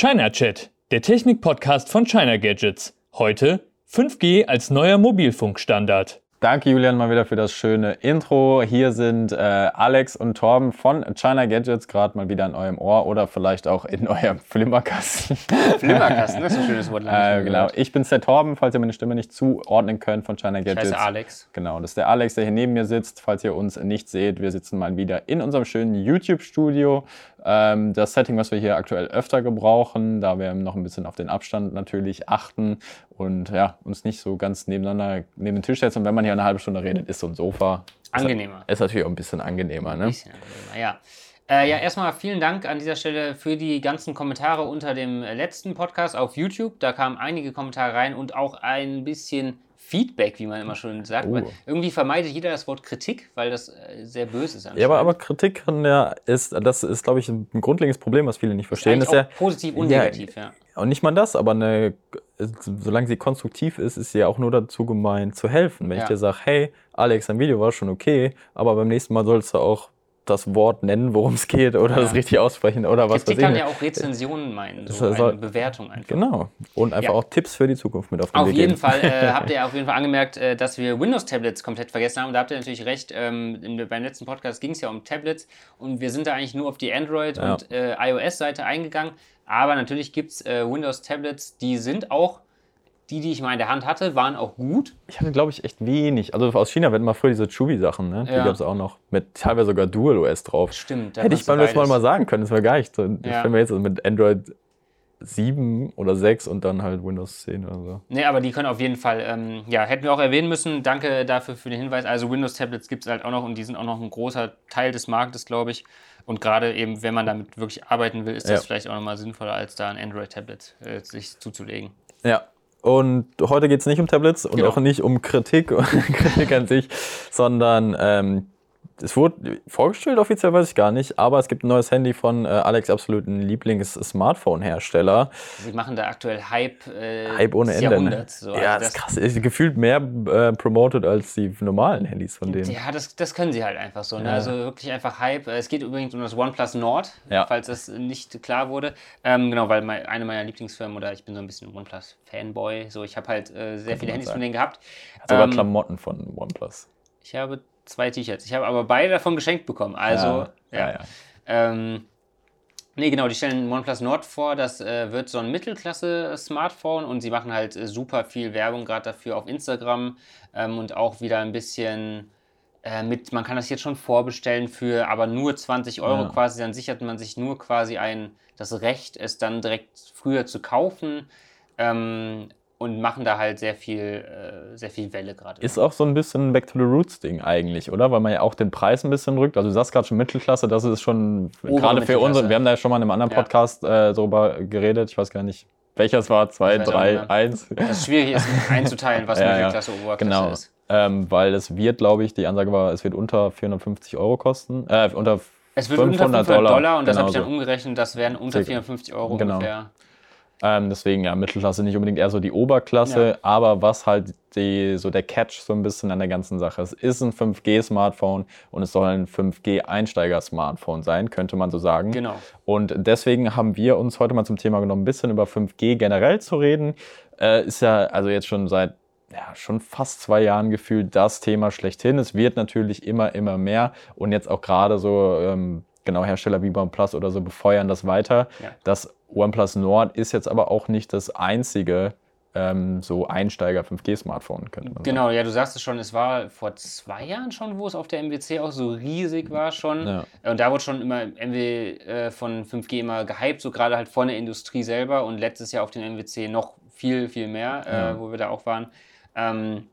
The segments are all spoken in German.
China Chat, der Technik-Podcast von China Gadgets. Heute 5G als neuer Mobilfunkstandard. Danke, Julian, mal wieder für das schöne Intro. Hier sind äh, Alex und Torben von China Gadgets, gerade mal wieder in eurem Ohr oder vielleicht auch in eurem Flimmerkasten. Flimmerkasten, das ist ein schönes Wort. Äh, genau, ich bin's der Torben, falls ihr meine Stimme nicht zuordnen könnt von China Gadgets. Ich heiße Alex. Genau, das ist der Alex, der hier neben mir sitzt. Falls ihr uns nicht seht, wir sitzen mal wieder in unserem schönen YouTube-Studio. Ähm, das Setting, was wir hier aktuell öfter gebrauchen, da wir noch ein bisschen auf den Abstand natürlich achten und ja, uns nicht so ganz nebeneinander neben den Tisch setzen. Und wenn man hier eine halbe Stunde redet, ist so ein Sofa. Angenehmer. Ist natürlich auch ein bisschen angenehmer, ne? Ein bisschen angenehmer, ja. Äh, ja, erstmal vielen Dank an dieser Stelle für die ganzen Kommentare unter dem letzten Podcast auf YouTube. Da kamen einige Kommentare rein und auch ein bisschen Feedback, wie man immer schon sagt. Oh. Irgendwie vermeidet jeder das Wort Kritik, weil das äh, sehr böse ist. Ja, aber, aber Kritik kann ja, ist, das ist, glaube ich, ein grundlegendes Problem, was viele nicht verstehen. ist, ist ja, positiv und ja, negativ, ja. Und nicht mal das, aber eine, solange sie konstruktiv ist, ist sie ja auch nur dazu gemeint, zu helfen. Wenn Ja. ich dir sage, hey, Alex, dein Video war schon okay, aber beim nächsten Mal sollst du auch das Wort nennen, worum es geht, oder Ja. das richtig aussprechen, oder was Kritik weiß kann ich. ja auch Rezensionen meinen, so Das eine Bewertung einfach. Genau. Und einfach Ja. auch Tipps für die Zukunft mit auf den Auf jeden geben. Fall äh, habt ihr auf jeden Fall angemerkt, äh, dass wir Windows-Tablets komplett vergessen haben. Da habt ihr natürlich recht. Ähm, in, beim letzten Podcast ging es ja um Tablets und wir sind da eigentlich nur auf die Android- Ja. und äh, iOS-Seite eingegangen. Aber natürlich gibt es äh, Windows-Tablets, die sind auch, die, die ich mal in der Hand hatte, waren auch gut. Ich hatte, glaube ich, echt wenig. Also aus China werden mal früher diese Chewy-Sachen, ne? Die Ja. gab es auch noch. Mit teilweise sogar Dual-OS drauf. Stimmt. da Hätte ich beim letzten Mal mal sagen können, das wäre gar nicht so. Ich Ja. finde mir jetzt also mit Android 7 oder 6 und dann halt Windows 10 oder so. Nee, aber die können auf jeden Fall, ähm, ja, hätten wir auch erwähnen müssen. Danke dafür für den Hinweis. Also Windows-Tablets gibt es halt auch noch und die sind auch noch ein großer Teil des Marktes, glaube ich. Und gerade eben, wenn man damit wirklich arbeiten will, ist das Ja. vielleicht auch nochmal sinnvoller, als da ein Android-Tablet äh, sich zuzulegen. Ja. Und heute geht es nicht um Tablets und Genau. auch nicht um Kritik, Kritik an sich, sondern ähm, es wurde vorgestellt, offiziell weiß ich gar nicht, aber es gibt ein neues Handy von äh, Alex' absoluten Lieblings-Smartphone-Hersteller. Sie machen da aktuell Hype, äh, Hype ohne Ende. Ne? So. ja, Also das ist krass. Ist gefühlt mehr äh, promoted als die normalen Handys von denen. Ja, das, das können sie halt einfach so. Ne? Ja. Also wirklich einfach Hype. Es geht übrigens um das OnePlus Nord, Ja. falls das nicht klar wurde. Ähm, genau, weil mein, eine meiner Lieblingsfirmen oder ich bin so ein bisschen OnePlus-Fanboy. So, ich habe halt äh, sehr viele man Handys sagen. von denen gehabt. Sogar Ähm, Klamotten von OnePlus. Ich habe zwei T-Shirts. Ich habe aber beide davon geschenkt bekommen. Also, ja. ja, ja. Ähm, nee, genau, die stellen OnePlus Nord vor. Das äh, wird so ein Mittelklasse-Smartphone und sie machen halt äh, super viel Werbung gerade dafür auf Instagram ähm, und auch wieder ein bisschen äh, mit, man kann das jetzt schon vorbestellen für aber nur 20 Euro Ja. quasi. Dann sichert man sich nur quasi ein, das Recht, es dann direkt früher zu kaufen. Ähm, und machen da halt sehr viel, äh, sehr viel Welle gerade. Ist auch so ein bisschen Back to the Roots Ding eigentlich, oder? Weil man ja auch den Preis ein bisschen rückt. Also du sagst gerade schon Mittelklasse, das ist schon gerade für unsere, wir haben da ja schon mal in einem anderen Ja. Podcast äh, darüber geredet. Ich weiß gar nicht, welches war, zwei, drei, eins. Das ist schwierig ist einzuteilen, was Ja, ja. Mittelklasse Oberklasse Genau. ist. Ähm, weil es wird, glaube ich, die Ansage war, es wird unter 450 Euro kosten. Äh, unter Es wird 500 unter 500 Dollar, Dollar, und das habe ich genau dann umgerechnet, das wären unter Circa. 450 Euro Genau. ungefähr. Ähm, deswegen ja, Mittelklasse nicht unbedingt eher so die Oberklasse, Ja. aber was halt die, so der Catch so ein bisschen an der ganzen Sache ist, ist ein 5G-Smartphone und es soll ein 5G-Einsteiger-Smartphone sein, könnte man so sagen. Genau. Und deswegen haben wir uns heute mal zum Thema genommen, ein bisschen über 5G generell zu reden. Äh, ist ja also jetzt schon seit ja, schon fast zwei Jahren gefühlt das Thema schlechthin. Es wird natürlich immer, immer mehr und jetzt auch gerade so, ähm, genau, Hersteller wie OnePlus oder so befeuern das weiter. Ja. Das OnePlus Nord ist jetzt aber auch nicht das einzige ähm, so Einsteiger 5G-Smartphone, könnte man Genau, ja, du sagst es schon, es war vor zwei Jahren schon, wo es auf der MWC auch so riesig war schon. Ja. Und da wurde schon immer MW äh, von 5G immer gehypt, so gerade halt von der Industrie selber und letztes Jahr auf dem MWC noch viel, viel mehr, Ja. äh, wo wir da auch waren. Ähm,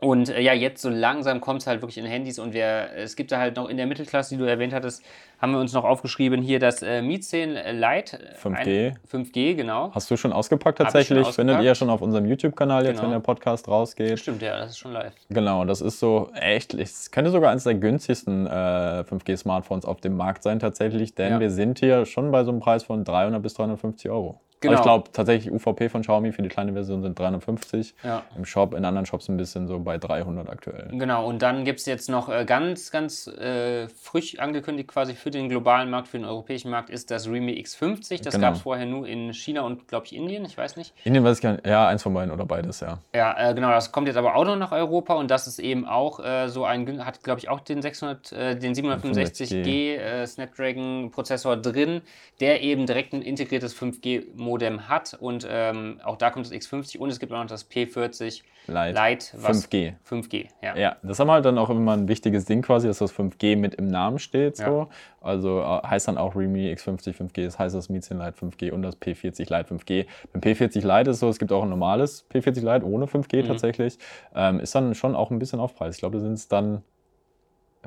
und äh, ja, jetzt so langsam kommt es halt wirklich in Handys und wir, es gibt da halt noch in der Mittelklasse, die du erwähnt hattest, haben wir uns noch aufgeschrieben, hier das äh, Mi 10 Lite. äh, 5G. Ein, 5G, genau. Hast du schon ausgepackt Hab ich schon tatsächlich? Findet ausgepackt. ihr schon auf unserem YouTube-Kanal jetzt, Genau. wenn der Podcast rausgeht. Stimmt, ja, das ist schon live. Genau, das ist so echt, es könnte sogar eines der günstigsten äh, 5G-Smartphones auf dem Markt sein tatsächlich, denn Ja. wir sind hier schon bei so einem Preis von 300 bis 350 Euro. Genau. Aber ich glaube tatsächlich UVP von Xiaomi für die kleine Version sind 350. Ja. Im Shop, in anderen Shops ein bisschen so bei 300 aktuell. Genau, und dann gibt es jetzt noch äh, ganz, ganz äh, frisch angekündigt quasi für den globalen Markt, für den europäischen Markt ist das Realme X50. Das genau. gab es vorher nur in China und glaube ich Indien, ich weiß nicht. Indien weiß ich gar nicht, ja, eins von beiden oder beides, ja. Ja, äh, genau, das kommt jetzt aber auch noch nach Europa und das ist eben auch äh, so ein, hat glaube ich auch den 600, äh, den 765G äh, Snapdragon Prozessor drin, der eben direkt ein integriertes 5G Modem hat und ähm, auch da kommt das X50 und es gibt auch noch das P40 Lite, Lite 5G. 5G, ja. Ja, das haben halt dann auch immer ein wichtiges Ding quasi, dass das 5G mit im Namen steht. So. Ja. Also äh, heißt dann auch Realme X50 5G, das heißt das Mizin Lite 5G und das P40 Lite 5G. Beim P40 Lite ist so, es gibt auch ein normales P40 Lite ohne 5G mhm. tatsächlich. Ähm, ist dann schon auch ein bisschen Aufpreis. Ich glaube, da sind es dann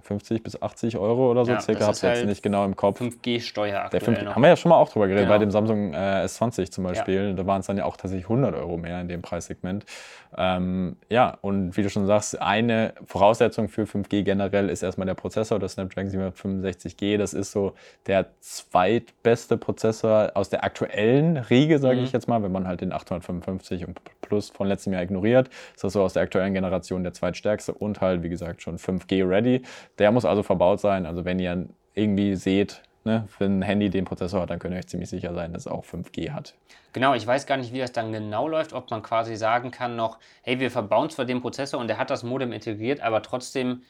50 bis 80 Euro oder so ja, circa, habe ich halt jetzt nicht genau im Kopf. 5G-Steuer aktuell 5, noch. Haben wir ja schon mal auch drüber geredet, genau. bei dem Samsung äh, S20 zum Beispiel. Ja. Da waren es dann ja auch tatsächlich 100 Euro mehr in dem Preissegment. Ähm, ja, und wie du schon sagst, eine Voraussetzung für 5G generell ist erstmal der Prozessor, das Snapdragon 765G. Das ist so der zweitbeste Prozessor aus der aktuellen Riege, sage mhm. ich jetzt mal, wenn man halt den 855 und Plus von letztem Jahr ignoriert. Ist das so aus der aktuellen Generation der zweitstärkste und halt, wie gesagt, schon 5G ready. Der muss also verbaut sein. Also wenn ihr irgendwie seht, ne, wenn ein Handy den Prozessor hat, dann könnt ihr euch ziemlich sicher sein, dass es auch 5G hat. Genau, ich weiß gar nicht, wie das dann genau läuft, ob man quasi sagen kann noch, hey, wir verbauen zwar den Prozessor und der hat das Modem integriert, aber trotzdem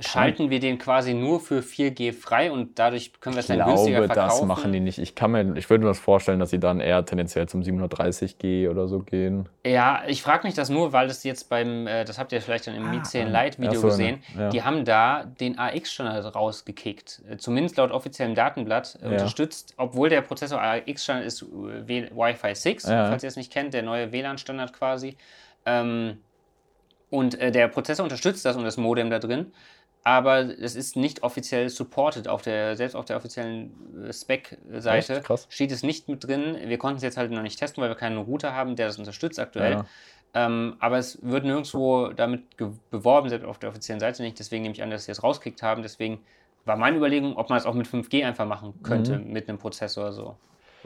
schalten wir den quasi nur für 4G frei und dadurch können wir es dann günstiger verkaufen. Ich glaube, das machen die nicht. Ich, kann mir, ich würde mir das vorstellen, dass sie dann eher tendenziell zum 730G oder so gehen. Ja, ich frage mich das nur, weil das jetzt beim, äh, das habt ihr vielleicht dann im ah, Mi 10 Lite Video so, gesehen, ja. die haben da den AX-Standard rausgekickt. Äh, zumindest laut offiziellem Datenblatt ja. unterstützt, obwohl der Prozessor AX-Standard ist äh, Wi-Fi 6, ja. falls ihr es nicht kennt, der neue WLAN-Standard quasi. Ähm, und äh, der Prozessor unterstützt das und das Modem da drin aber es ist nicht offiziell supported. Auf der, selbst auf der offiziellen äh, Spec-Seite steht es nicht mit drin. Wir konnten es jetzt halt noch nicht testen, weil wir keinen Router haben, der das unterstützt aktuell. Ja. Ähm, aber es wird nirgendwo damit beworben, selbst auf der offiziellen Seite nicht. Deswegen nehme ich an, dass sie es rausgekriegt haben. Deswegen war meine Überlegung, ob man es auch mit 5G einfach machen könnte, mhm. mit einem Prozessor so.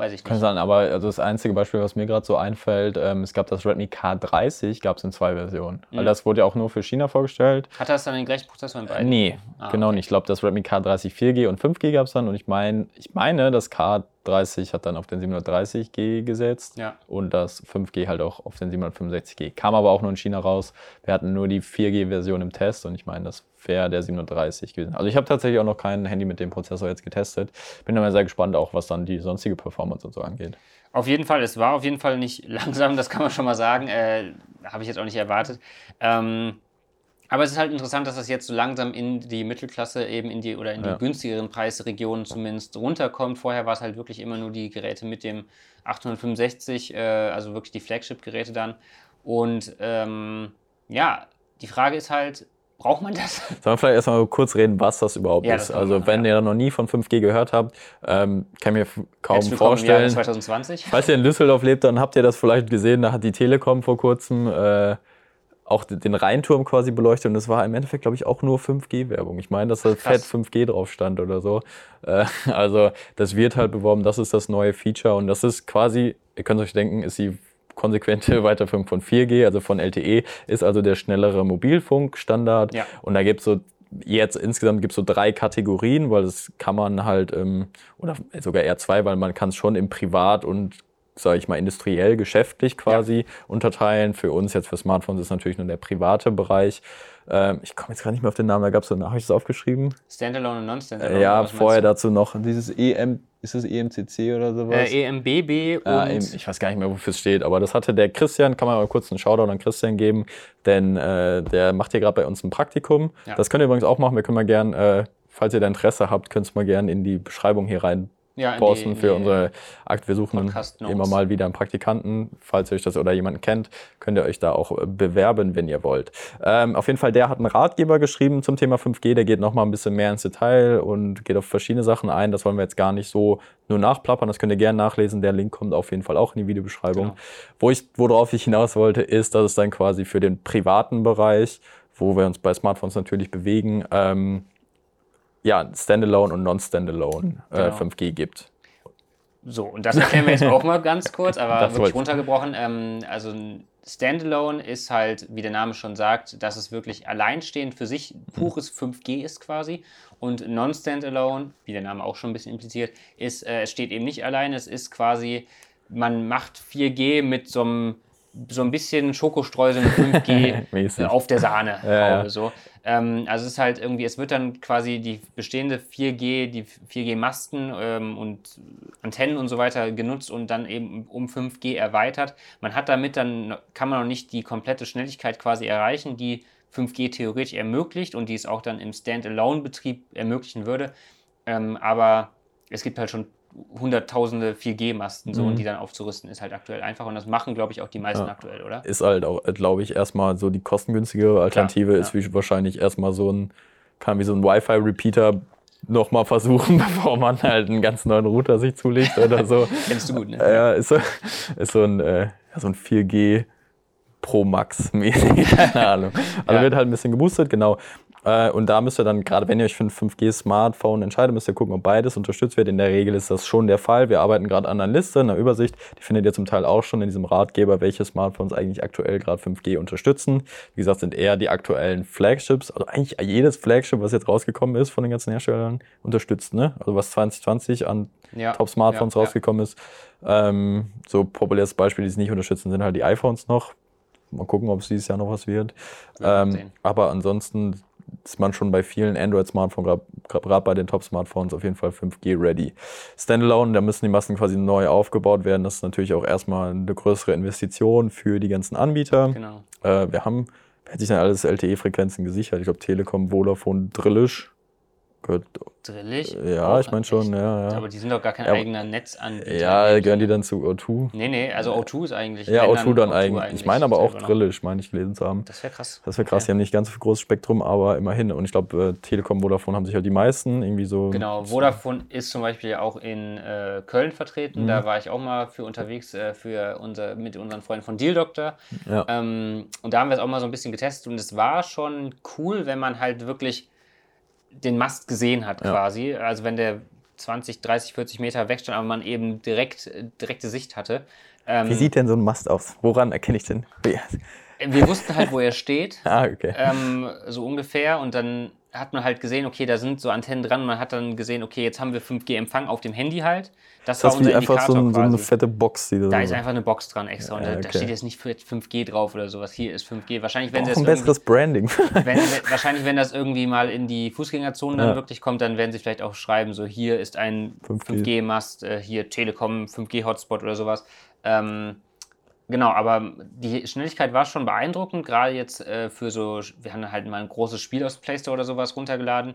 Weiß ich nicht. Kann sein, aber also das einzige Beispiel, was mir gerade so einfällt, ähm, es gab das Redmi K30, gab es in zwei Versionen. Mhm. Weil das wurde ja auch nur für China vorgestellt. Hat das dann den gleichen Prozessor in beiden? Äh, nee, ah, genau okay. nicht. Ich glaube, das Redmi K30 4G und 5G gab es dann und ich meine, ich meine, das K30 hat dann auf den 730G gesetzt ja. und das 5G halt auch auf den 765G. Kam aber auch nur in China raus. Wir hatten nur die 4G-Version im Test und ich meine, das wäre der 730 gewesen. Also ich habe tatsächlich auch noch kein Handy mit dem Prozessor jetzt getestet. Bin aber sehr gespannt auch, was dann die sonstige Performance und so angeht. Auf jeden Fall, es war auf jeden Fall nicht langsam, das kann man schon mal sagen. Äh, habe ich jetzt auch nicht erwartet. Ähm aber es ist halt interessant, dass das jetzt so langsam in die Mittelklasse eben in die oder in die ja. günstigeren Preisregionen zumindest runterkommt. Vorher war es halt wirklich immer nur die Geräte mit dem 865, äh, also wirklich die Flagship-Geräte dann. Und ähm, ja, die Frage ist halt, braucht man das? Sollen wir vielleicht erstmal kurz reden, was das überhaupt ja, das ist? Also, wenn ja. ihr noch nie von 5G gehört habt, ähm, kann ich mir kaum vorstellen. 2020. Falls ihr in Düsseldorf lebt, dann habt ihr das vielleicht gesehen. Da hat die Telekom vor kurzem äh, auch den Rheinturm quasi beleuchtet und es war im Endeffekt, glaube ich, auch nur 5G-Werbung. Ich meine, dass da fett 5G drauf stand oder so. Äh, also das wird halt beworben, das ist das neue Feature und das ist quasi, ihr könnt euch denken, ist die konsequente Weiterführung von 4G, also von LTE, ist also der schnellere Mobilfunkstandard. Ja. Und da gibt es so jetzt insgesamt gibt es so drei Kategorien, weil das kann man halt, ähm, oder sogar eher zwei, weil man kann es schon im Privat- und sage ich mal, industriell, geschäftlich quasi ja. unterteilen. Für uns jetzt für Smartphones ist natürlich nur der private Bereich. Ähm, ich komme jetzt gar nicht mehr auf den Namen, da gab es danach, habe ich das aufgeschrieben? Standalone und Non-Standalone. ja, vorher dazu noch dieses EM, ist das EMCC oder sowas? Äh, EMBB und. Äh, ich weiß gar nicht mehr, wofür es steht, aber das hatte der Christian, kann man mal kurz einen Shoutout an Christian geben, denn äh, der macht hier gerade bei uns ein Praktikum. Ja. Das könnt ihr übrigens auch machen, wir können mal gern, äh, falls ihr da Interesse habt, könnt ihr mal gern in die Beschreibung hier rein ja, posten die, für unsere Akt. Wir suchen immer mal wieder einen Praktikanten. Falls ihr euch das oder jemanden kennt, könnt ihr euch da auch äh, bewerben, wenn ihr wollt. Ähm, auf jeden Fall, der hat einen Ratgeber geschrieben zum Thema 5G. Der geht noch mal ein bisschen mehr ins Detail und geht auf verschiedene Sachen ein. Das wollen wir jetzt gar nicht so nur nachplappern. Das könnt ihr gerne nachlesen. Der Link kommt auf jeden Fall auch in die Videobeschreibung. Genau. Wo ich, worauf ich hinaus wollte, ist, dass es dann quasi für den privaten Bereich, wo wir uns bei Smartphones natürlich bewegen, ähm, ja, Standalone und Non-Standalone äh, genau. 5G gibt. So, und das erklären wir jetzt auch mal ganz kurz, aber Das wirklich runtergebrochen. Ähm, also ein Standalone ist halt, wie der Name schon sagt, dass es wirklich alleinstehend für sich pures 5G ist quasi. Und Non-Standalone, wie der Name auch schon ein bisschen impliziert, ist, äh, es steht eben nicht allein, es ist quasi, man macht 4G mit so einem so ein bisschen Schokostreusel mit 5G Mäßig. äh, auf der Sahne. Ja, ja. So. Ähm, also es ist halt irgendwie, es wird dann quasi die bestehende 4G, die 4G-Masten ähm, und Antennen und so weiter genutzt und dann eben um 5G erweitert. Man hat damit dann, kann man noch nicht die komplette Schnelligkeit quasi erreichen, die 5G theoretisch ermöglicht und die es auch dann im Standalone-Betrieb ermöglichen würde. Ähm, aber es gibt halt schon hunderttausende 4G-Masten so Mhm. und die dann aufzurüsten ist halt aktuell einfach und das machen, glaube ich, auch die meisten Ja. aktuell, oder? Ist halt auch, glaube ich, erstmal so die kostengünstige Alternative Klar, ist wie wahrscheinlich erstmal so ein, kann wie so ein Wi-Fi-Repeater nochmal versuchen, bevor man halt einen ganz neuen Router sich zulegt oder so. Kennst du gut, ne? Äh, Ja, ist so, ist so ein, äh, ja, so ein 4G Pro Max mäßig, keine Ahnung. Also Ja. wird halt ein bisschen geboostet, genau. Äh, und da müsst ihr dann, gerade wenn ihr euch für ein 5G-Smartphone entscheidet, müsst ihr gucken, ob beides unterstützt wird. In der Regel ist das schon der Fall. Wir arbeiten gerade an einer Liste, einer Übersicht. Die findet ihr zum Teil auch schon in diesem Ratgeber, welche Smartphones eigentlich aktuell gerade 5G unterstützen. Wie gesagt, sind eher die aktuellen Flagships. Also eigentlich jedes Flagship, was jetzt rausgekommen ist von den ganzen Herstellern, unterstützt. Ne? Also was 2020 an Ja. Top-Smartphones Ja, ja. rausgekommen ist. Ähm, so populäres Beispiel, die es nicht unterstützen, sind halt die iPhones noch. Mal gucken, ob es dieses Jahr noch was wird. Ja, ähm, aber ansonsten ist man schon bei vielen Android-Smartphones, gerade bei den Top-Smartphones, auf jeden Fall 5G-ready. Standalone, da müssen die Masten quasi neu aufgebaut werden. Das ist natürlich auch erstmal eine größere Investition für die ganzen Anbieter. Genau. Äh, wir haben, wer hat sich denn alles LTE-Frequenzen gesichert? Ich glaube, Telekom, Vodafone, Drillisch. Gehört, Drillig? ja, Auch ich meine schon, ja, ja. Aber die sind doch gar kein Ja, eigener Netzanbieter. Ja, gehören die dann zu O2? Nee, nee, also O2 ist eigentlich. Ja, wenn O2 dann eigentlich. Ich meine aber auch. Drillisch, meine ich gelesen zu haben. Das wäre krass. Das wäre krass, Okay. die haben nicht ganz so großes Spektrum, aber immerhin. Und ich glaube, äh, Telekom, Vodafone haben sich halt die meisten irgendwie so. Genau, Vodafone ist zum Beispiel auch in äh, Köln vertreten. Mhm. Da war ich auch mal für unterwegs äh, für unser, mit unseren Freunden von Deal Doctor. Ja. Ähm, und da haben wir es auch mal so ein bisschen getestet und es war schon cool, wenn man halt wirklich den Mast gesehen hat Ja. quasi. Also wenn der 20, 30, 40 Meter wegstand, aber man eben direkt, direkte Sicht hatte. Ähm, Wie sieht denn so ein Mast aus? Woran erkenne ich den? Wir wussten halt, wo er steht. ah, okay. ähm, so ungefähr. Und dann hat man halt gesehen, okay, da sind so Antennen dran. Und man hat dann gesehen, okay, jetzt haben wir 5G-Empfang auf dem Handy halt. Das, das war wie unser einfach so, ein, so eine fette Box, die Da ist einfach eine Box dran extra. Und Ja, da, da okay. steht jetzt nicht für 5G drauf oder sowas. Hier ist 5G. Wahrscheinlich, wenn sie auch es ein besseres Branding. wenn, wahrscheinlich, wenn das irgendwie mal in die Fußgängerzone dann Ja. wirklich kommt, dann werden sie vielleicht auch schreiben, so hier ist ein 5G. 5G-Mast, äh, hier Telekom, 5G-Hotspot oder sowas. Ähm, genau, aber die Schnelligkeit war schon beeindruckend, gerade jetzt äh, für so, wir haben halt mal ein großes Spiel aus Play Store oder sowas runtergeladen.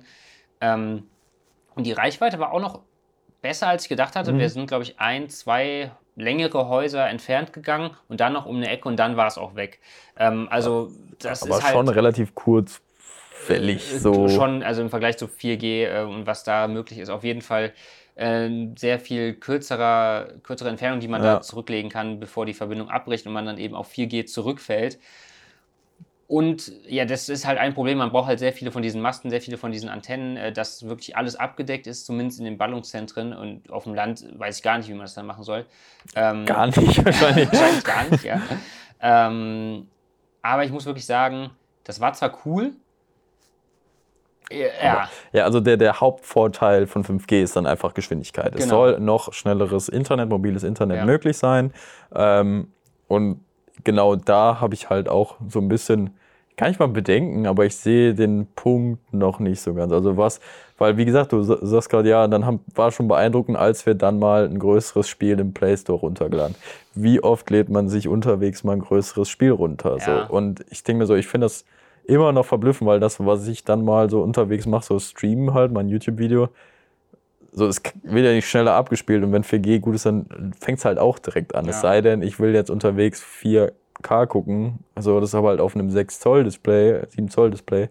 Ähm, und die Reichweite war auch noch besser, als ich gedacht hatte. Mhm. Wir sind, glaube ich, ein, zwei längere Häuser entfernt gegangen und dann noch um eine Ecke und dann war es auch weg. Ähm, also das aber ist halt schon relativ kurzfällig. äh, So. Schon, also im Vergleich zu 4G äh, und was da möglich ist, auf jeden Fall äh, sehr viel kürzerer, kürzere Entfernung, die man Ja. da zurücklegen kann, bevor die Verbindung abbricht und man dann eben auf 4G zurückfällt. Und ja, das ist halt ein Problem. Man braucht halt sehr viele von diesen Masten, sehr viele von diesen Antennen, äh, dass wirklich alles abgedeckt ist, zumindest in den Ballungszentren. Und auf dem Land weiß ich gar nicht, wie man das dann machen soll. Ähm, Gar nicht wahrscheinlich. Wahrscheinlich gar nicht, ja. ähm, aber ich muss wirklich sagen, das war zwar cool. Ja, Ja, also der, der Hauptvorteil von 5G ist dann einfach Geschwindigkeit. Es Genau. soll noch schnelleres Internet, mobiles Internet Ja. möglich sein. Ähm, und genau da habe ich halt auch so ein bisschen, kann ich mal bedenken, aber ich sehe den Punkt noch nicht so ganz. Also was, weil wie gesagt, du sa- sagst gerade, ja, dann haben, war schon beeindruckend, als wir dann mal ein größeres Spiel im Play Store runtergeladen. Wie oft lädt man sich unterwegs mal ein größeres Spiel runter? Ja. So. Und ich denke mir so, ich finde das immer noch verblüffen, weil das, was ich dann mal so unterwegs mache, so streamen halt, mein YouTube-Video, so, es wird ja nicht schneller abgespielt und wenn 4G gut ist, dann fängt es halt auch direkt an. Es Ja. sei denn, ich will jetzt unterwegs 4K gucken, also das ist aber halt auf einem 6-Zoll-Display, 7-Zoll-Display,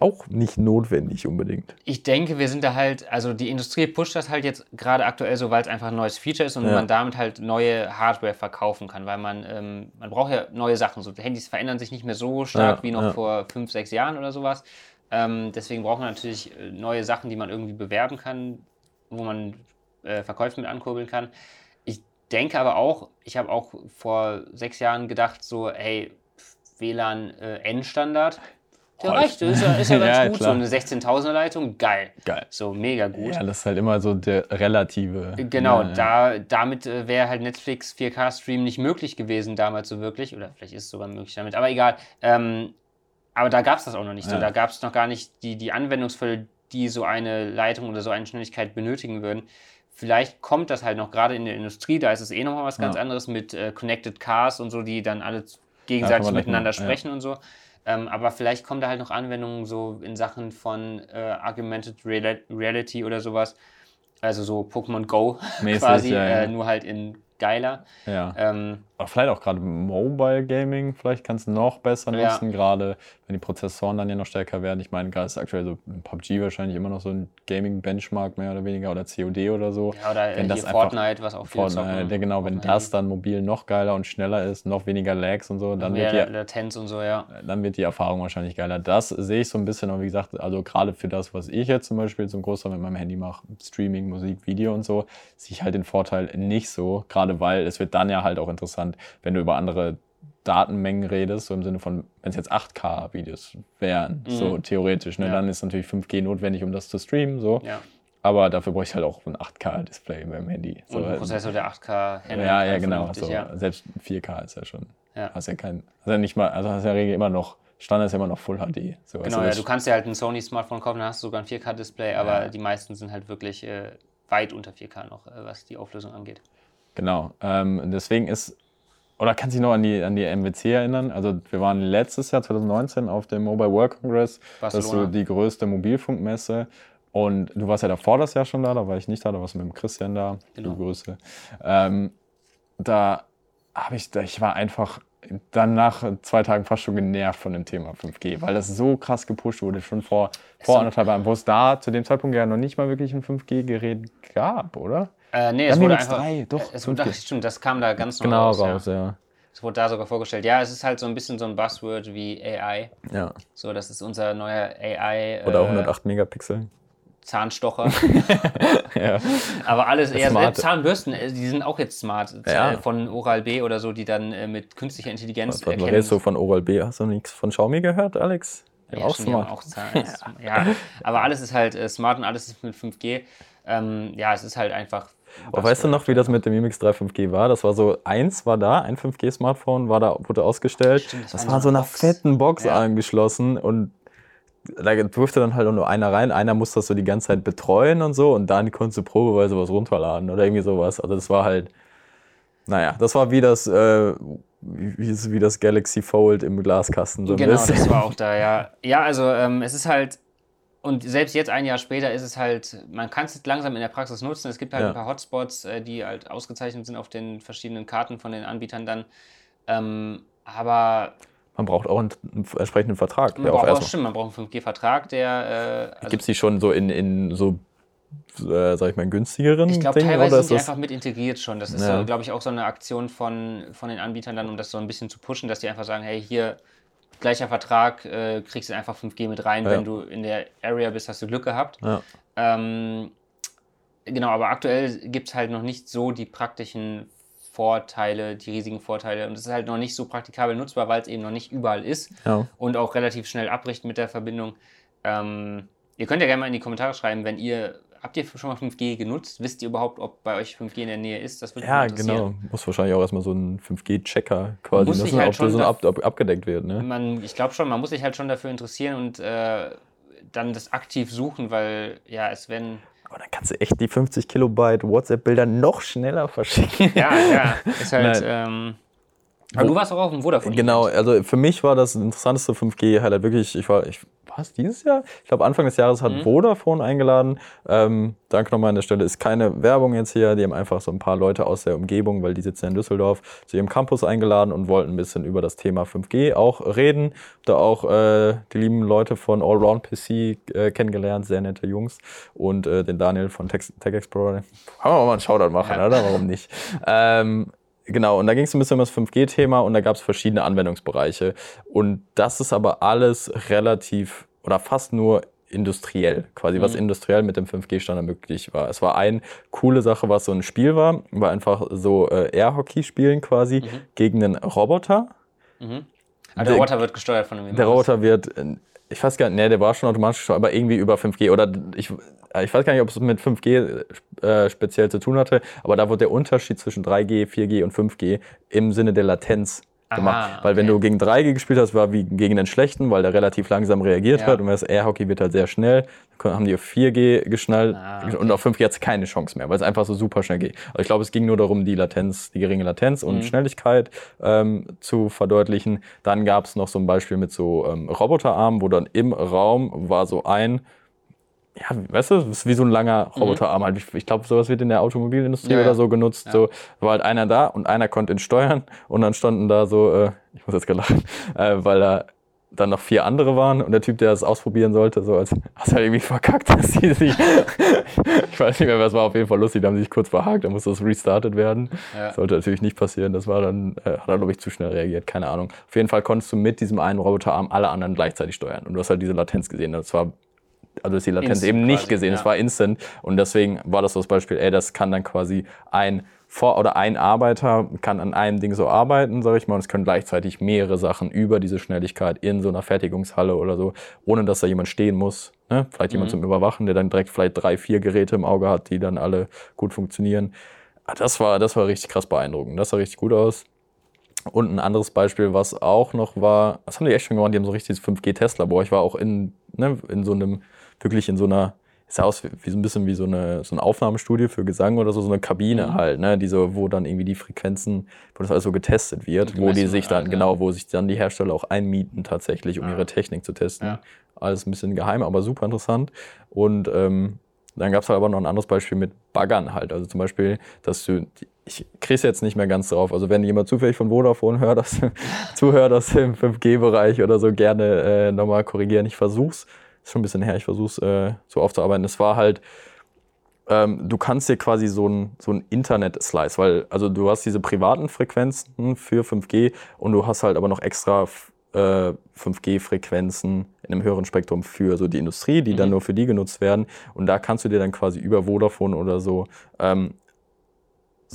auch nicht notwendig unbedingt. ich denke, wir sind da halt, also die Industrie pusht das halt jetzt gerade aktuell so, weil es einfach ein neues Feature ist und Ja. man damit halt neue Hardware verkaufen kann, weil man, ähm, man braucht ja neue Sachen. So Handys verändern sich nicht mehr so stark Ja, wie noch ja. vor fünf, sechs Jahren oder sowas. Ähm, deswegen braucht man natürlich äh, neue Sachen, die man irgendwie bewerben kann, wo man äh, Verkäufe mit ankurbeln kann. Ich denke aber auch, ich habe auch vor sechs Jahren gedacht, so, hey, WLAN äh, Endstandard. Ja, reicht. Ist ja, ist ja ganz Ja, gut. klar. So eine 16.000er Leitung, geil. Geil. So mega gut. Ja, das ist halt immer so der relative. Genau, Ja, da, damit äh, wäre halt Netflix 4K-Stream nicht möglich gewesen damals so wirklich. Oder vielleicht ist es sogar möglich damit, aber egal. Ähm, aber da gab es das auch noch nicht so. Da gab es noch gar nicht die, die Anwendungsfälle, die so eine Leitung oder so eine Schnelligkeit benötigen würden. Vielleicht kommt das halt noch gerade in der Industrie, da ist es eh nochmal was ganz anderes mit äh, Connected Cars und so, die dann alle gegenseitig miteinander sprechen und so. Ähm, aber vielleicht kommen da halt noch Anwendungen so in Sachen von äh, Augmented Reali- Reality oder sowas. Also so Pokémon Go Mäßig, quasi, ja, ja. Äh, nur halt in geiler. Ja. Ähm, Aber vielleicht auch gerade Mobile Gaming, vielleicht kannst du noch besser Ja. nutzen, gerade wenn die Prozessoren dann ja noch stärker werden. Ich meine, gerade ist aktuell so PUBG wahrscheinlich immer noch so ein Gaming-Benchmark mehr oder weniger oder COD oder so. ja, oder Wenn das hier einfach- Fortnite, was auch viele Fortnite, zocken. genau, wenn dem das dann mobil noch geiler und schneller ist, noch weniger Lags und so, dann wird, die, Latenz und so, ja. dann wird die Erfahrung wahrscheinlich geiler. Das sehe ich so ein bisschen, aber wie gesagt, also gerade für das, was ich jetzt zum Beispiel zum Großteil mit meinem Handy mache, Streaming, Musik, Video und so, sehe ich halt den Vorteil nicht so, gerade weil es wird dann ja halt auch interessant, wenn du über andere Datenmengen redest, so im Sinne von, wenn es jetzt 8K-Videos wären, so theoretisch, ne, Ja. dann ist natürlich 5G notwendig, um das zu streamen, so. ja. Aber dafür brauche ich halt auch ein 8K-Display beim Handy. So, Und ein Prozessor, der 8K handelt ja, ja, genau. So, ja. Selbst 4K ist ja schon. Ja. Hast ja kein, hast ja nicht mal, also hast ja in der Regel immer noch, Standard ist ja immer noch Full HD. So, Genau, also ja, du kannst dir halt ein Sony-Smartphone kaufen, dann hast du sogar ein 4K-Display, aber Ja. die meisten sind halt wirklich äh, weit unter 4K noch, äh, was die Auflösung angeht. Genau. Ähm, deswegen ist, oder kannst du dich noch an die, an die MWC erinnern? Also wir waren letztes Jahr, 2019, auf dem Mobile World Congress. Das ist so Barcelona. die größte Mobilfunkmesse. Und du warst ja davor das Jahr schon da, da war ich nicht da, da warst du mit dem Christian da. Genau. Du Grüße. Ähm, da habe ich, ich war einfach dann nach zwei Tagen fast schon genervt von dem Thema 5G, weil das so krass gepusht wurde, schon vor, vor anderthalb Jahren, wo es da zu dem Zeitpunkt ja noch nicht mal wirklich ein 5G-Gerät gab, oder? Äh, nee, es wurde einfach. 3, doch, Es wurde, 5G. ach, stimmt, das kam da ganz neu Genau raus. raus, Ja. ja. Es wurde da sogar vorgestellt. Ja, es ist halt so ein bisschen so ein Buzzword wie AI. ja. So, das ist unser neuer AI. Oder äh, 108 Megapixel. Zahnstocher. Ja. Aber alles eher Smart. selbst Zahnbürsten, äh, die sind auch jetzt smart. Ja. Äh, Von Oral B oder so, die dann äh, mit künstlicher Intelligenz Was man redest du von Oral B? Hast du nichts von Xiaomi gehört, Alex? Ja, auch haben smart. auch Zahn, ja, aber alles ist halt äh, smart und alles ist mit 5G. Ähm, ja, es ist halt einfach. Aber weißt du noch, wie das mit dem Mimix 3 5G war? Das war so, eins war da, ein 5G-Smartphone war da, wurde ausgestellt. Stimmt, das das war in so einer Box. fetten Box Ja. angeschlossen und da durfte dann halt auch nur einer rein. Einer musste das so die ganze Zeit betreuen und so und dann konntest du probeweise was runterladen oder irgendwie sowas. Also das war halt, naja, das war wie das, äh, wie, wie das Galaxy Fold im Glaskasten. So ein Genau, bisschen. das war auch da, ja. Ja, also ähm, es ist halt, und selbst jetzt ein Jahr später ist es halt, man kann es langsam in der Praxis nutzen. Es gibt halt Ja. ein paar Hotspots, äh, die halt ausgezeichnet sind auf den verschiedenen Karten von den Anbietern dann. Ähm, aber Man braucht auch einen, einen entsprechenden Vertrag. man braucht auch, stimmt, man braucht einen 5G-Vertrag, der. Äh, also Gibt es die schon so in, in so, äh, sag ich mal, günstigeren Ich glaube, teilweise sind die einfach mit integriert schon. Das ist, Ja. so, glaube ich, auch so eine Aktion von, von den Anbietern dann, um das so ein bisschen zu pushen, dass die einfach sagen, hey, hier, gleicher Vertrag, äh, kriegst du einfach 5G mit rein. Ja. Wenn du in der Area bist, hast du Glück gehabt. Ja. Ähm, genau, aber aktuell gibt es halt noch nicht so die praktischen Vorteile, die riesigen Vorteile. Und es ist halt noch nicht so praktikabel nutzbar, weil es eben noch nicht überall ist Ja. und auch relativ schnell abbricht mit der Verbindung. Ähm, ihr könnt ja gerne mal in die Kommentare schreiben, wenn ihr, habt ihr schon mal 5G genutzt? Wisst ihr überhaupt, ob bei euch 5G in der Nähe ist? Das würde Ja, genau. Muss wahrscheinlich auch erstmal so einen 5G-Checker quasi Muss nutzen, halt ob schon so ab, ab, abgedeckt wird. Ne? Man, ich glaube schon, man muss sich halt schon dafür interessieren und äh, dann das aktiv suchen, weil ja, es werden. Aber dann kannst du echt die 50 Kilobyte WhatsApp-Bilder noch schneller verschicken. Ja, ja, ist halt. Ähm, aber du warst auch auf dem Vodafone. Genau, also für mich war das interessanteste 5G-Highlight wirklich, ich war, ich, was, dieses Jahr? Ich glaube, Anfang des Jahres hat Mhm. Vodafone eingeladen. Ähm, danke nochmal an der Stelle, ist keine Werbung jetzt hier. Die haben einfach so ein paar Leute aus der Umgebung, weil die sitzen in Düsseldorf, zu ihrem Campus eingeladen und wollten ein bisschen über das Thema 5G auch reden. Da auch äh, die lieben Leute von Allround PC äh, kennengelernt, sehr nette Jungs. Und äh, den Daniel von Tech, Tech Explorer. Kann man mal einen Shoutout machen, Ja. oder? Warum nicht? Ähm, Genau, und da ging es ein bisschen um das 5G-Thema und da gab es verschiedene Anwendungsbereiche. Und das ist aber alles relativ oder fast nur industriell, quasi was industriell mit dem 5G-Standard möglich war. Es war eine coole Sache, was so ein Spiel war, war einfach so äh, Air-Hockey spielen quasi gegen einen Roboter. Aber der Der- Roboter wird gesteuert von einem Der Roboter wird, äh, ich weiß gar nicht, nee, der war schon automatisch aber irgendwie über 5G oder ich, ich weiß gar nicht, ob es mit 5G äh, speziell zu tun hatte, aber da wurde der Unterschied zwischen 3G, 4G und 5G im Sinne der Latenz gemacht. Aha, Weil wenn du gegen 3G gespielt hast, war wie gegen den schlechten, weil der relativ langsam reagiert Ja. hat und das Air-Hockey wird halt sehr schnell. Dann haben die auf 4G geschnallt Ah, okay. und auf 5G hat es keine Chance mehr, weil es einfach so super schnell geht. Also ich glaube, es ging nur darum, die Latenz, die geringe Latenz Mhm. und Schnelligkeit ähm, zu verdeutlichen. Dann gab es noch so ein Beispiel mit so ähm, Roboterarmen, wo dann im Raum war so ein, ja, weißt du, ist wie so ein langer Roboterarm. Halt. Ich, ich glaube, sowas wird in der Automobilindustrie Mhm. Ja, ja. oder so genutzt. So war halt einer da und einer konnte ihn steuern und dann standen da so, äh, ich muss jetzt gerade lachen, äh, weil da dann noch vier andere waren und der Typ, der das ausprobieren sollte, so als hast halt irgendwie verkackt, dass sie sich, ich weiß nicht mehr, was war auf jeden Fall lustig, da haben sie sich kurz verhakt, da musste das restartet werden. Ja. Sollte natürlich nicht passieren, das war dann, äh, hat er glaube ich zu schnell reagiert, keine Ahnung. Auf jeden Fall konntest du mit diesem einen Roboterarm alle anderen gleichzeitig steuern und du hast halt diese Latenz gesehen. Das war also ist die Latenz Instant eben nicht quasi, gesehen, ja. es war instant und deswegen war das so das Beispiel, ey, das kann dann quasi ein vor oder ein Arbeiter kann an einem Ding so arbeiten, sage ich mal, und es können gleichzeitig mehrere Sachen über diese Schnelligkeit in so einer Fertigungshalle oder so, ohne dass da jemand stehen muss. Ne? Vielleicht Mhm. jemand zum Überwachen, der dann direkt vielleicht drei, vier Geräte im Auge hat, die dann alle gut funktionieren. Ah, Das war, das war richtig krass beeindruckend. Das sah richtig gut aus. Und ein anderes Beispiel, was auch noch war, das haben die echt schon gemacht, die haben so richtig dieses 5G-Testlabor. Ich war auch in, ne, in so einem, wirklich in so einer, es sah aus wie, so ein bisschen wie so eine, so ein Aufnahmestudio für Gesang oder so, so eine Kabine halt, ne, die so, wo dann irgendwie die Frequenzen, wo das alles so getestet wird, wo die sich dann, ja. genau, wo sich dann die Hersteller auch einmieten tatsächlich, um Ja. ihre Technik zu testen. Ja. Alles ein bisschen geheim, aber super interessant. Und ähm, dann gab es halt aber noch ein anderes Beispiel mit Baggern halt. Also zum Beispiel, dass du, ich krieg's jetzt nicht mehr ganz drauf. Also wenn jemand zufällig von Vodafone hört, das, zuhört aus dem 5G-Bereich oder so, gerne äh, nochmal korrigieren. Ich versuch's, ist schon ein bisschen her, ich versuch's äh, so aufzuarbeiten. Es war halt, ähm, du kannst dir quasi so ein, so ein Internet-Slice, weil also du hast diese privaten Frequenzen für 5G und du hast halt aber noch extra äh, 5G-Frequenzen in einem höheren Spektrum für so die Industrie, die dann nur für die genutzt werden. Und da kannst du dir dann quasi über Vodafone oder so ähm,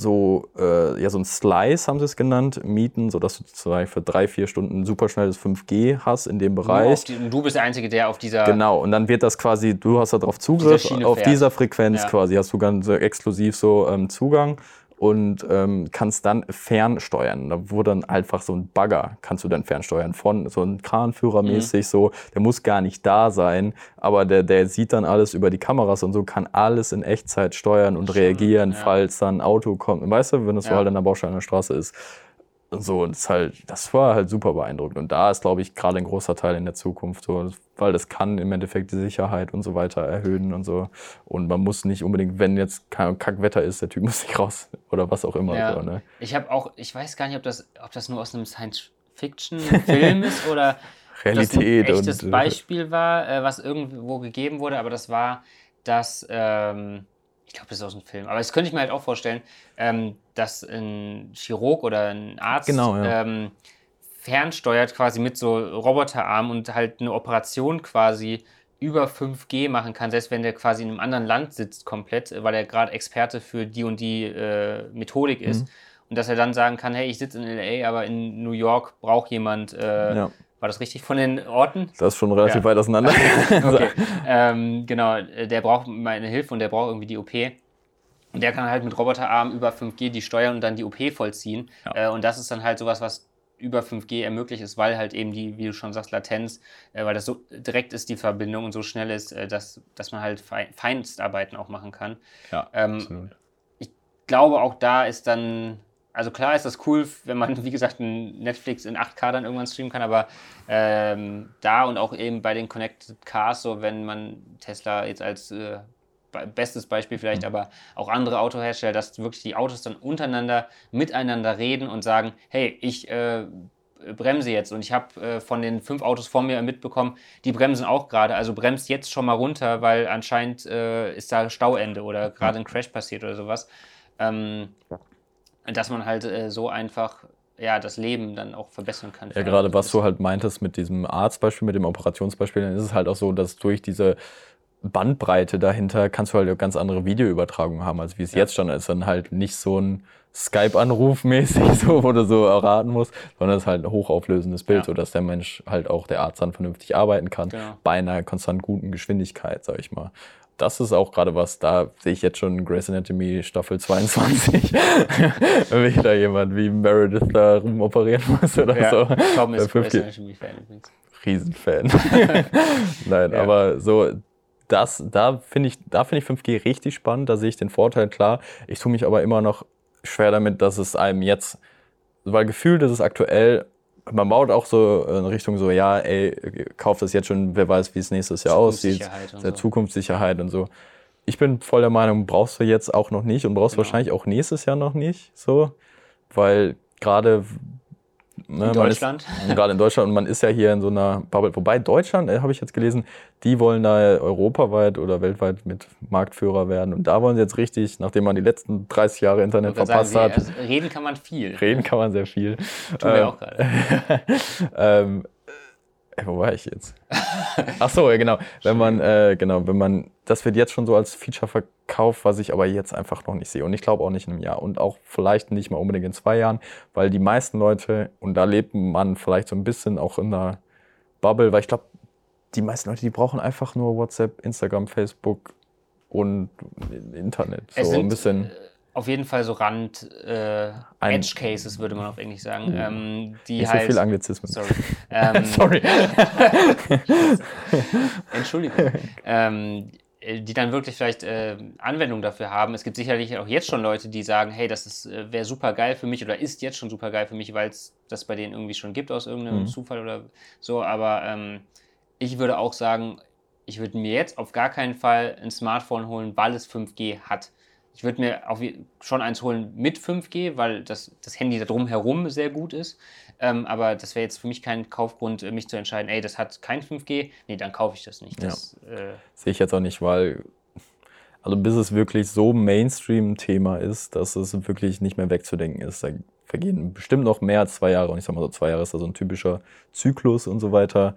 so, äh, ja, so ein Slice haben sie es genannt, mieten, sodass du zum Beispiel für drei, vier Stunden superschnelles 5G hast in dem Bereich. die, und du bist der Einzige, der auf dieser. Genau, und dann wird das quasi, du hast darauf Zugriff, Schiene auf fährt. dieser Frequenz Ja. quasi hast du ganz so exklusiv so ähm, Zugang und ähm, kannst dann fernsteuern. Da wurde dann einfach so ein Bagger, kannst du dann fernsteuern von so ein Kranführer mäßig so, der muss gar nicht da sein, aber der, der sieht dann alles über die Kameras und so, kann alles in Echtzeit steuern und reagieren, ja. falls dann ein Auto kommt. Weißt du, wenn es so Ja. halt an der Baustelle an der Straße ist. Und so, und das, ist halt, das war halt super beeindruckend. Und da ist, glaube ich, gerade ein großer Teil in der Zukunft so, weil das kann im Endeffekt die Sicherheit und so weiter erhöhen und so. Und man muss nicht unbedingt, wenn jetzt kein Kackwetter ist, der Typ muss nicht raus oder was auch immer. Ja. So, ne? Ich habe auch, ich weiß gar nicht, ob das, ob das nur aus einem Science-Fiction-Film ist oder Realität das ein echtes und, Beispiel war, äh, was irgendwo gegeben wurde, aber das war, dass, ähm, ich glaube, das ist aus dem Film, aber das könnte ich mir halt auch vorstellen, ähm, dass ein Chirurg oder ein Arzt Genau, ja. ähm, fernsteuert quasi mit so Roboterarm und halt eine Operation quasi über 5G machen kann, selbst wenn der quasi in einem anderen Land sitzt komplett, weil er gerade Experte für die und die äh, Methodik ist. Mhm. Und dass er dann sagen kann, hey, ich sitze in LA, aber in New York braucht jemand, äh, Ja. War das richtig von den Orten? Das ist schon relativ Ja. weit auseinander. Okay. ähm, genau, äh, der braucht meine Hilfe und der braucht irgendwie die OP. Und der kann halt mit Roboterarm über 5G die steuern und dann die OP vollziehen. Ja. Äh, und das ist dann halt sowas, was über 5G ermöglicht ist, weil halt eben die, wie du schon sagst, Latenz, äh, weil das so direkt ist, die Verbindung und so schnell ist, äh, dass, dass man halt Fei- Feinstarbeiten auch machen kann. ja, Ähm, absolut. glaube, auch da ist dann, also klar ist das cool, wenn man, wie gesagt, ein Netflix in 8K dann irgendwann streamen kann, aber ähm, da und auch eben bei den Connected Cars, so wenn man Tesla jetzt als äh, be- bestes Beispiel vielleicht, aber auch andere Autohersteller, dass wirklich die Autos dann untereinander miteinander reden und sagen, hey, ich äh, bremse jetzt. Und ich habe äh, von den fünf Autos vor mir mitbekommen, die bremsen auch gerade, also bremst jetzt schon mal runter, weil anscheinend äh, ist da Stauende oder gerade ein Crash passiert oder sowas. Ähm, dass man halt äh, so einfach ja, das Leben dann auch verbessern kann. Ja, gerade was du halt meintest mit diesem Arztbeispiel, mit dem Operationsbeispiel, dann ist es halt auch so, dass durch diese Bandbreite dahinter kannst du halt ganz andere Videoübertragungen haben, als wie es ja. jetzt schon ist. Dann halt nicht so ein Skype-Anruf mäßig, so, wo du so erraten musst, sondern es ist halt ein hochauflösendes Bild, ja. sodass der Mensch halt auch, der Arzt dann vernünftig arbeiten kann, genau. bei einer konstant guten Geschwindigkeit, sag ich mal das ist auch gerade was, da sehe ich jetzt schon Grey's Anatomy Staffel 22, wenn wieder jemand wie Meredith da rumoperieren muss oder ja, so. Tom ist Grey's Anatomy-Fan übrigens. Riesenfan. Nein, ja. aber so, das, da finde ich, da finde ich 5G richtig spannend, da sehe ich den Vorteil klar. Ich tue mich aber immer noch schwer damit, dass es einem jetzt, weil gefühlt ist es aktuell man baut auch so in Richtung so, ja, ey, kauft das jetzt schon, wer weiß, wie es nächstes Jahr aussieht. Der so. Zukunftssicherheit und so. Ich bin voll der Meinung, brauchst du jetzt auch noch nicht und brauchst genau. wahrscheinlich auch nächstes Jahr noch nicht, so, weil gerade Ne, in Deutschland. Gerade in Deutschland und man ist ja hier in so einer Bubble. Wobei Deutschland, äh, habe ich jetzt gelesen, die wollen da europaweit oder weltweit mit Marktführer werden. Und da wollen sie jetzt richtig, nachdem man die letzten 30 Jahre Internet verpasst sagen, hat. Also reden kann man viel. Reden kann man sehr viel. Tun wir ähm, auch gerade. ähm, äh, wo war ich jetzt? Ach so, ja, genau. Wenn man, äh, genau, wenn man, das wird jetzt schon so als Feature verkauft, was ich aber jetzt einfach noch nicht sehe. Und ich glaube auch nicht in einem Jahr und auch vielleicht nicht mal unbedingt in zwei Jahren, weil die meisten Leute, und da lebt man vielleicht so ein bisschen auch in einer Bubble, weil ich glaube, die meisten Leute, die brauchen einfach nur WhatsApp, Instagram, Facebook und Internet. So sind, ein bisschen. Auf jeden Fall so Rand äh, Edge Cases würde man auf Englisch sagen, ähm, die Nicht halt so viel Anglizismen. Sorry. Ähm, sorry. Entschuldigung. Ähm, die dann wirklich vielleicht äh, Anwendung dafür haben. Es gibt sicherlich auch jetzt schon Leute, die sagen, hey, das äh, wäre super geil für mich oder ist jetzt schon super geil für mich, weil es das bei denen irgendwie schon gibt aus irgendeinem mhm. Zufall oder so. Aber ähm, ich würde auch sagen, ich würde mir jetzt auf gar keinen Fall ein Smartphone holen, weil es 5G hat. Ich würde mir auch schon eins holen mit 5G, weil das, das Handy da drumherum sehr gut ist. Ähm, aber das wäre jetzt für mich kein Kaufgrund, äh, mich zu entscheiden, ey, das hat kein 5G. Nee, dann kaufe ich das nicht. Das, ja. äh, Sehe ich jetzt auch nicht, weil also bis es wirklich so Mainstream-Thema ist, dass es wirklich nicht mehr wegzudenken ist. Da vergehen bestimmt noch mehr als zwei Jahre. Und ich sag mal so, zwei Jahre ist da so ein typischer Zyklus und so weiter.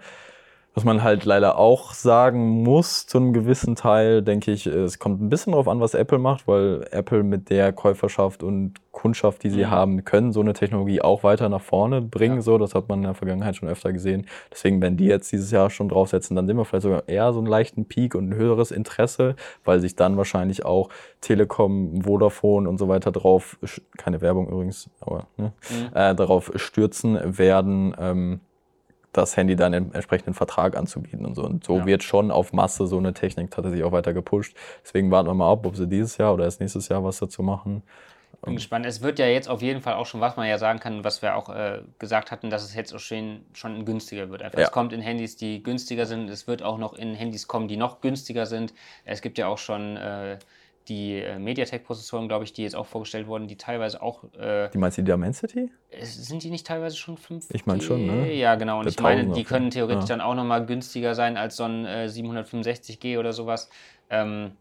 Was man halt leider auch sagen muss, zu einem gewissen Teil, denke ich, es kommt ein bisschen darauf an, was Apple macht, weil Apple mit der Käuferschaft und Kundschaft, die sie mhm. haben, können so eine Technologie auch weiter nach vorne bringen. Ja. So, das hat man in der Vergangenheit schon öfter gesehen. Deswegen, wenn die jetzt dieses Jahr schon draufsetzen, dann sehen wir vielleicht sogar eher so einen leichten Peak und ein höheres Interesse, weil sich dann wahrscheinlich auch Telekom, Vodafone und so weiter drauf, keine Werbung übrigens, aber ne, mhm. äh, darauf stürzen werden. Ähm, das Handy dann im entsprechenden Vertrag anzubieten und so. Und so ja. wird schon auf Masse so eine Technik tatsächlich auch weiter gepusht. Deswegen warten wir mal ab, ob sie dieses Jahr oder erst nächstes Jahr was dazu machen. Bin gespannt. Es wird ja jetzt auf jeden Fall auch schon, was man ja sagen kann, was wir auch äh, gesagt hatten, dass es jetzt auch schon, schon günstiger wird. Einfach. Ja. Es kommt in Handys, die günstiger sind. Es wird auch noch in Handys kommen, die noch günstiger sind. Es gibt ja auch schon äh, die äh, MediaTek-Prozessoren, glaube ich, die jetzt auch vorgestellt wurden, die teilweise auch. Äh, die meinst du die Dimensity? Sind die nicht teilweise schon 5 Ich meine schon, ne? Ja, genau. Und Der ich meine, die können theoretisch ja. dann auch nochmal günstiger sein als so ein äh, 765G oder sowas. Ähm,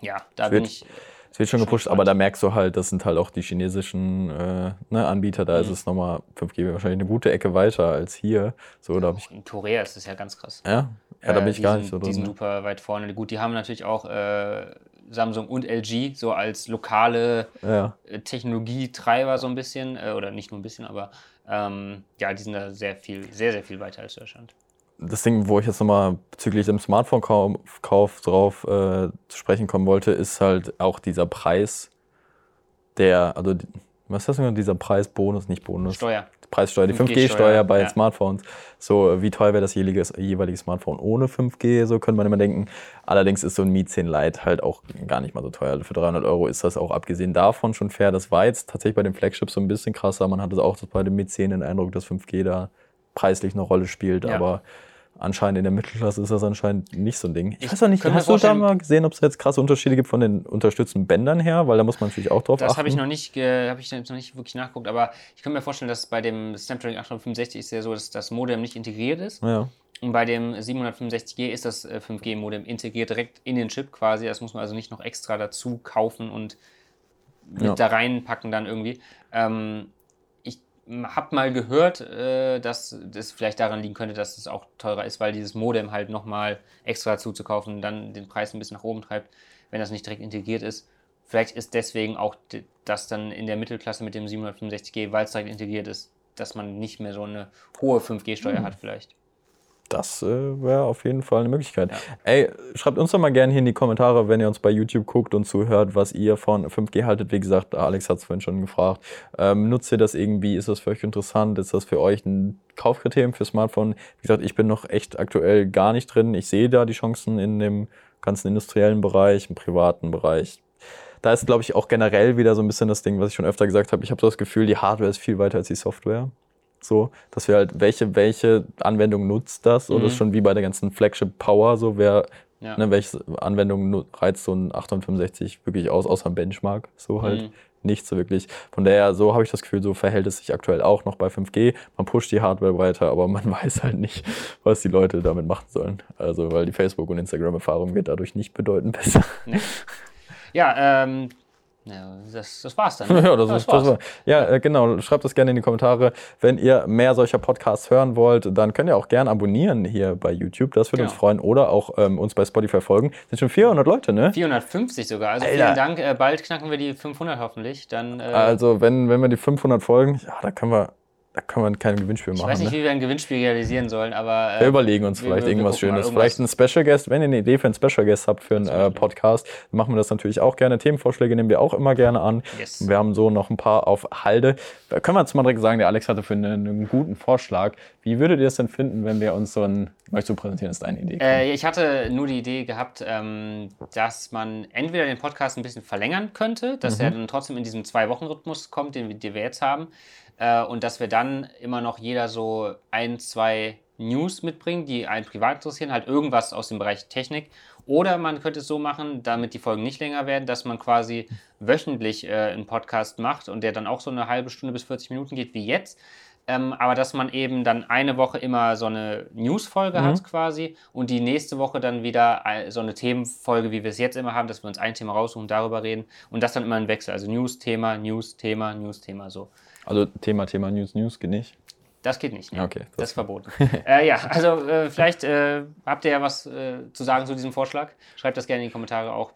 ja, da es bin ich. Es wird schon gepusht, aber da merkst du halt, das sind halt auch die chinesischen äh, ne, Anbieter, da mhm. ist es nochmal 5G wahrscheinlich eine gute Ecke weiter als hier. So, da ich in Korea ist das ja ganz krass. Ja, ja da bin ich gar nicht so drin. Die sind super weit vorne. Gut, die haben natürlich auch äh, Samsung und LG so als lokale ja. Äh, Technologietreiber so ein bisschen, äh, oder nicht nur ein bisschen, aber ähm, ja, die sind da sehr viel, sehr, sehr viel weiter als Deutschland. Das Ding, wo ich jetzt nochmal bezüglich dem Smartphone-Kauf drauf äh, zu sprechen kommen wollte, ist halt auch dieser Preis, der, also was ist das denn, dieser Preisbonus, nicht Bonus? Steuer. Preissteuer, die 5G-Steuer bei ja. Smartphones. So, wie teuer wäre das jeweilige, jeweilige Smartphone ohne 5G? So könnte man immer denken. Allerdings ist so ein Mi 10 Lite halt auch gar nicht mal so teuer. Für 300 Euro ist das auch abgesehen davon schon fair. Das war jetzt tatsächlich bei den Flagships so ein bisschen krasser. Man hatte auch bei dem Mi 10 den Eindruck, dass 5G da preislich eine Rolle spielt. Ja. Aber anscheinend in der Mittelklasse ist das anscheinend nicht so ein Ding. Ich, ich weiß auch nicht, hast du da mal gesehen, ob es jetzt krasse Unterschiede gibt von den unterstützten Bändern her? Weil da muss man natürlich auch drauf das achten. Das habe ich noch nicht, habe ich noch nicht wirklich nachgeguckt, aber ich kann mir vorstellen, dass bei dem Snapdragon 865 ist ja so, dass das Modem nicht integriert ist. Ja. Und bei dem 765G ist das 5G-Modem äh, integriert direkt in den Chip quasi. Das muss man also nicht noch extra dazu kaufen und mit ja. da reinpacken dann irgendwie. Ähm, habe mal gehört, äh, dass das vielleicht daran liegen könnte, dass es auch teurer ist, weil dieses Modem halt nochmal extra zuzukaufen dann den Preis ein bisschen nach oben treibt, wenn das nicht direkt integriert ist. Vielleicht ist deswegen auch das dann in der Mittelklasse mit dem 765G, weil es direkt integriert ist, dass man nicht mehr so eine hohe 5G-Steuer hm. hat vielleicht. Das äh, wäre auf jeden Fall eine Möglichkeit. Ja. Ey, schreibt uns doch mal gerne hier in die Kommentare, wenn ihr uns bei YouTube guckt und zuhört, was ihr von 5G haltet. Wie gesagt, Alex hat es vorhin schon gefragt. Ähm, nutzt ihr das irgendwie? Ist das für euch interessant? Ist das für euch ein Kaufkriterium für Smartphone? Wie gesagt, ich bin noch echt aktuell gar nicht drin. Ich sehe da die Chancen in dem ganzen industriellen Bereich, im privaten Bereich. Da ist, glaube ich, auch generell wieder so ein bisschen das Ding, was ich schon öfter gesagt habe. Ich habe so das Gefühl, die Hardware ist viel weiter als die Software. So, dass wir halt, welche, welche Anwendung nutzt das? Mhm. Oder ist schon wie bei der ganzen Flagship Power, so wer, ja. ne, welche Anwendung reizt so ein 865 wirklich aus, außer ein Benchmark, so halt. Mhm. Nicht so wirklich. Von daher, so habe ich das Gefühl, so verhält es sich aktuell auch noch bei 5G. Man pusht die Hardware weiter, aber man weiß halt nicht, was die Leute damit machen sollen. Also, weil die Facebook- und Instagram-Erfahrung wird dadurch nicht bedeutend besser. Nee. Ja, ähm, ja, das, das war's dann. ja, das, das, war's. das war. ja, äh, genau. Schreibt das gerne in die Kommentare. Wenn ihr mehr solcher Podcasts hören wollt, dann könnt ihr auch gerne abonnieren hier bei YouTube. Das würde genau. uns freuen. Oder auch ähm, uns bei Spotify folgen. Das sind schon 400 Leute, ne? 450 sogar. Also Alter. vielen Dank. Äh, bald knacken wir die 500 hoffentlich. Dann, äh also, wenn, wenn wir die 500 folgen, ja, da können wir da kann man kein Gewinnspiel machen. Ich weiß nicht, ne? wie wir ein Gewinnspiel realisieren sollen, aber. Äh, wir überlegen uns vielleicht wir, irgendwas Schönes. Irgendwas. Vielleicht ein Special Guest. Wenn ihr eine Idee für einen Special Guest habt für einen äh, Podcast, dann machen wir das natürlich auch gerne. Themenvorschläge nehmen wir auch immer gerne an. Yes. Wir haben so noch ein paar auf Halde. Da können wir jetzt mal direkt sagen, der Alex hatte für einen, einen guten Vorschlag. Wie würdet ihr es denn finden, wenn wir uns so ein. Möchtest du präsentieren, ist deine Idee? Äh, ich hatte nur die Idee gehabt, ähm, dass man entweder den Podcast ein bisschen verlängern könnte, dass mhm. er dann trotzdem in diesem Zwei-Wochen-Rhythmus kommt, den, den wir jetzt haben. Äh, und dass wir dann immer noch jeder so ein, zwei News mitbringen, die einen privat interessieren, halt irgendwas aus dem Bereich Technik. Oder man könnte es so machen, damit die Folgen nicht länger werden, dass man quasi wöchentlich äh, einen Podcast macht und der dann auch so eine halbe Stunde bis 40 Minuten geht wie jetzt. Ähm, aber dass man eben dann eine Woche immer so eine News-Folge mhm. hat quasi und die nächste Woche dann wieder so eine Themenfolge, wie wir es jetzt immer haben, dass wir uns ein Thema raussuchen, darüber reden und das dann immer ein Wechsel. Also News-Thema, News-Thema, News-Thema so. Also Thema, Thema News, News geht nicht? Das geht nicht. Ne? Okay. Das, das ist verboten. äh, ja, also äh, vielleicht äh, habt ihr ja was äh, zu sagen zu diesem Vorschlag. Schreibt das gerne in die Kommentare auch.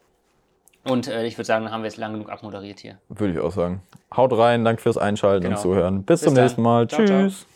Und äh, ich würde sagen, dann haben wir jetzt lang genug abmoderiert hier. Würde ich auch sagen. Haut rein, danke fürs Einschalten genau. und Zuhören. Bis, Bis zum dann. nächsten Mal. Ciao, Tschüss. Ciao.